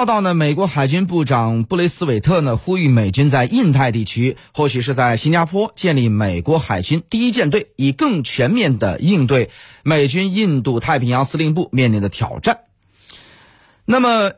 报道呢，美国海军部长布雷斯韦特呢呼吁美军在印太地区，或许是在新加坡建立美国海军第一舰队，以更全面的应对美军印度太平洋司令部面临的挑战。那么。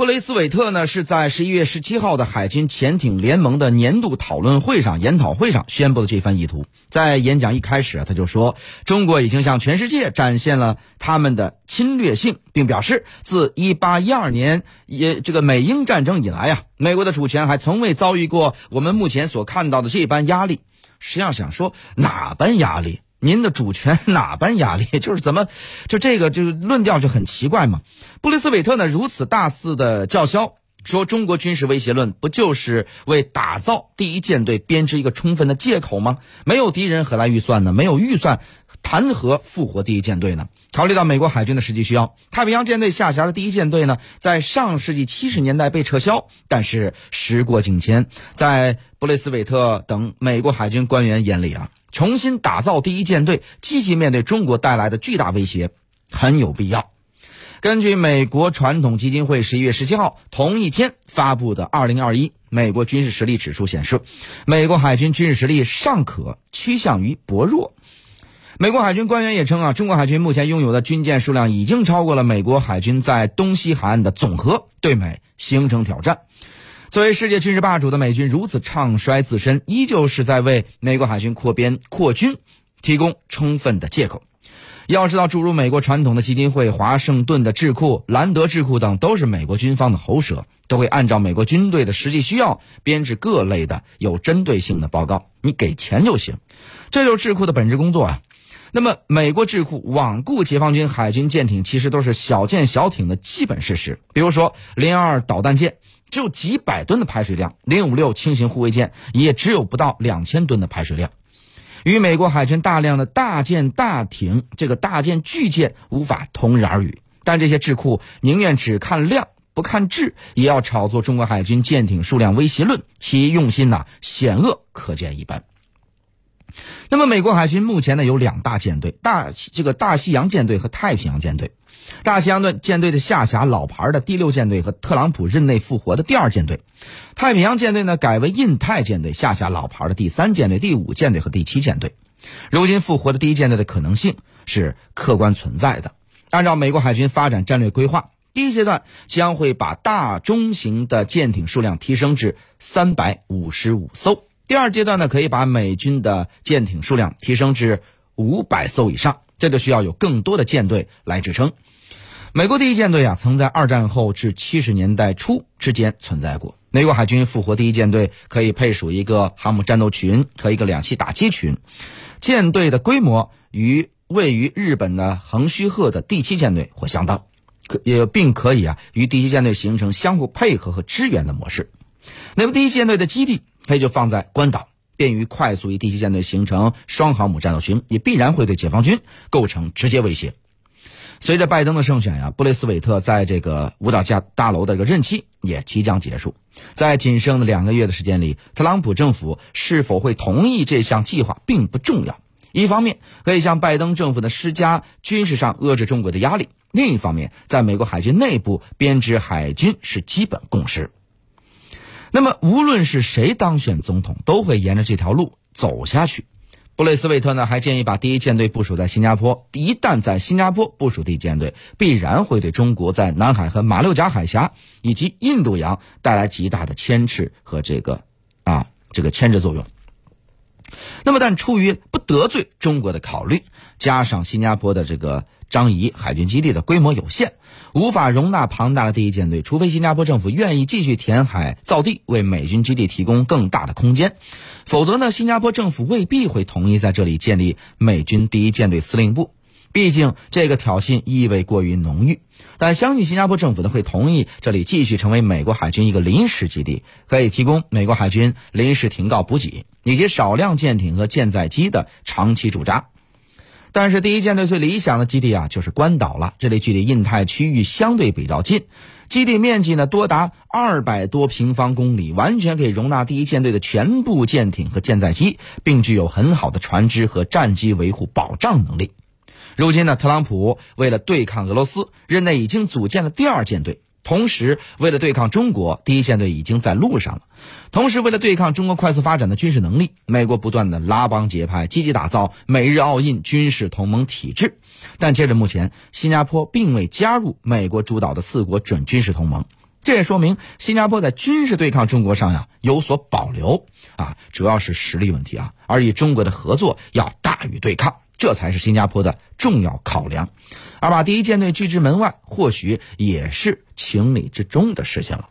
布雷斯韦特呢是在十一月十七号的海军潜艇联盟的年度讨论会上、研讨会上宣布的这番意图。在演讲一开始，他就说：“中国已经向全世界展现了他们的侵略性，并表示，自一八一二年也这个美英战争以来啊，美国的主权还从未遭遇过我们目前所看到的这般压力。实际上，想说哪般压力？”您的主权哪般压力？就是怎么，就这个就是论调就很奇怪嘛。布雷斯韦特呢如此大肆的叫嚣，说中国军事威胁论不就是为打造第一舰队编织一个充分的借口吗？没有敌人何来预算呢？没有预算，谈何复活第一舰队呢？考虑到美国海军的实际需要，太平洋舰队下辖的第一舰队呢，在上世纪七十年代被撤销。但是时过境迁，在布雷斯韦特等美国海军官员眼里啊。重新打造第一舰队，积极面对中国带来的巨大威胁，很有必要。根据美国传统基金会十一月十七号同一天发布的《二零二一美国军事实力指数》显示，美国海军军事实力尚可，趋向于薄弱。美国海军官员也称啊，中国海军目前拥有的军舰数量已经超过了美国海军在东西海岸的总和，对美形成挑战。作为世界军事霸主的美军如此唱衰自身，依旧是在为美国海军扩编扩军提供充分的借口。要知道，诸如美国传统的基金会、华盛顿的智库、兰德智库等，都是美国军方的喉舌，都会按照美国军队的实际需要编制各类的有针对性的报告。你给钱就行，这就是智库的本质工作啊。那么，美国智库罔顾解放军海军舰艇其实都是小舰小艇的基本事实，比如说零二导弹舰。只有几百吨的排水量，零五六轻型护卫舰也只有不到两千吨的排水量，与美国海军大量的大舰大艇、这个大舰巨舰无法同日而语。但这些智库宁愿只看量不看质，也要炒作中国海军舰艇数量威胁论，其用心呐险恶可见一斑。那么，美国海军目前呢有两大舰队：大这个大西洋舰队和太平洋舰队。大西洋舰舰队的下辖老牌的第六舰队和特朗普任内复活的第二舰队，太平洋舰队呢改为印太舰队，下辖老牌的第三舰队、第五舰队和第七舰队。如今复活的第一舰队的可能性是客观存在的。按照美国海军发展战略规划，第一阶段将会把大中型的舰艇数量提升至三百五十五艘，第二阶段呢可以把美军的舰艇数量提升至五百艘以上，这就需要有更多的舰队来支撑。美国第一舰队啊，曾在二战后至七十年代初之间存在过。美国海军复活第一舰队可以配属一个航母战斗群和一个两栖打击群，舰队的规模与位于日本的横须贺的第七舰队或相当，可也并可以啊与第七舰队形成相互配合和支援的模式。那么第一舰队的基地它就放在关岛，便于快速与第七舰队形成双航母战斗群，也必然会对解放军构成直接威胁。随着拜登的胜选呀，布雷斯韦特在这个五角大大楼的这个任期也即将结束。在仅剩的两个月的时间里，特朗普政府是否会同意这项计划并不重要。一方面可以向拜登政府的施加军事上遏制中国的压力；另一方面，在美国海军内部编制海军是基本共识。那么，无论是谁当选总统，都会沿着这条路走下去。布雷斯韦特呢还建议把第一舰队部署在新加坡。一旦在新加坡部署第一舰队，必然会对中国在南海和马六甲海峡以及印度洋带来极大的牵制和这个啊这个牵制作用。那么，但出于不得罪中国的考虑，加上新加坡的这个张仪海军基地的规模有限。无法容纳庞大的第一舰队，除非新加坡政府愿意继续填海造地，为美军基地提供更大的空间，否则呢，新加坡政府未必会同意在这里建立美军第一舰队司令部。毕竟这个挑衅意味过于浓郁。但相信新加坡政府呢会同意这里继续成为美国海军一个临时基地，可以提供美国海军临时停靠补给以及少量舰艇和舰载机的长期驻扎。但是第一舰队最理想的基地啊，就是关岛了。这里距离印太区域相对比较近，基地面积呢多达二百多平方公里，完全可以容纳第一舰队的全部舰艇和舰载机，并具有很好的船只和战机维护保障能力。如今呢，特朗普为了对抗俄罗斯，任内已经组建了第二舰队。同时，为了对抗中国，第一舰队已经在路上了。同时，为了对抗中国快速发展的军事能力，美国不断的拉帮结派，积极打造美日澳印军事同盟体制。但截至目前，新加坡并未加入美国主导的四国准军事同盟。这也说明新加坡在军事对抗中国上呀有所保留啊，主要是实力问题啊，而与中国的合作要大于对抗，这才是新加坡的重要考量。而把第一舰队拒之门外，或许也是情理之中的事情了。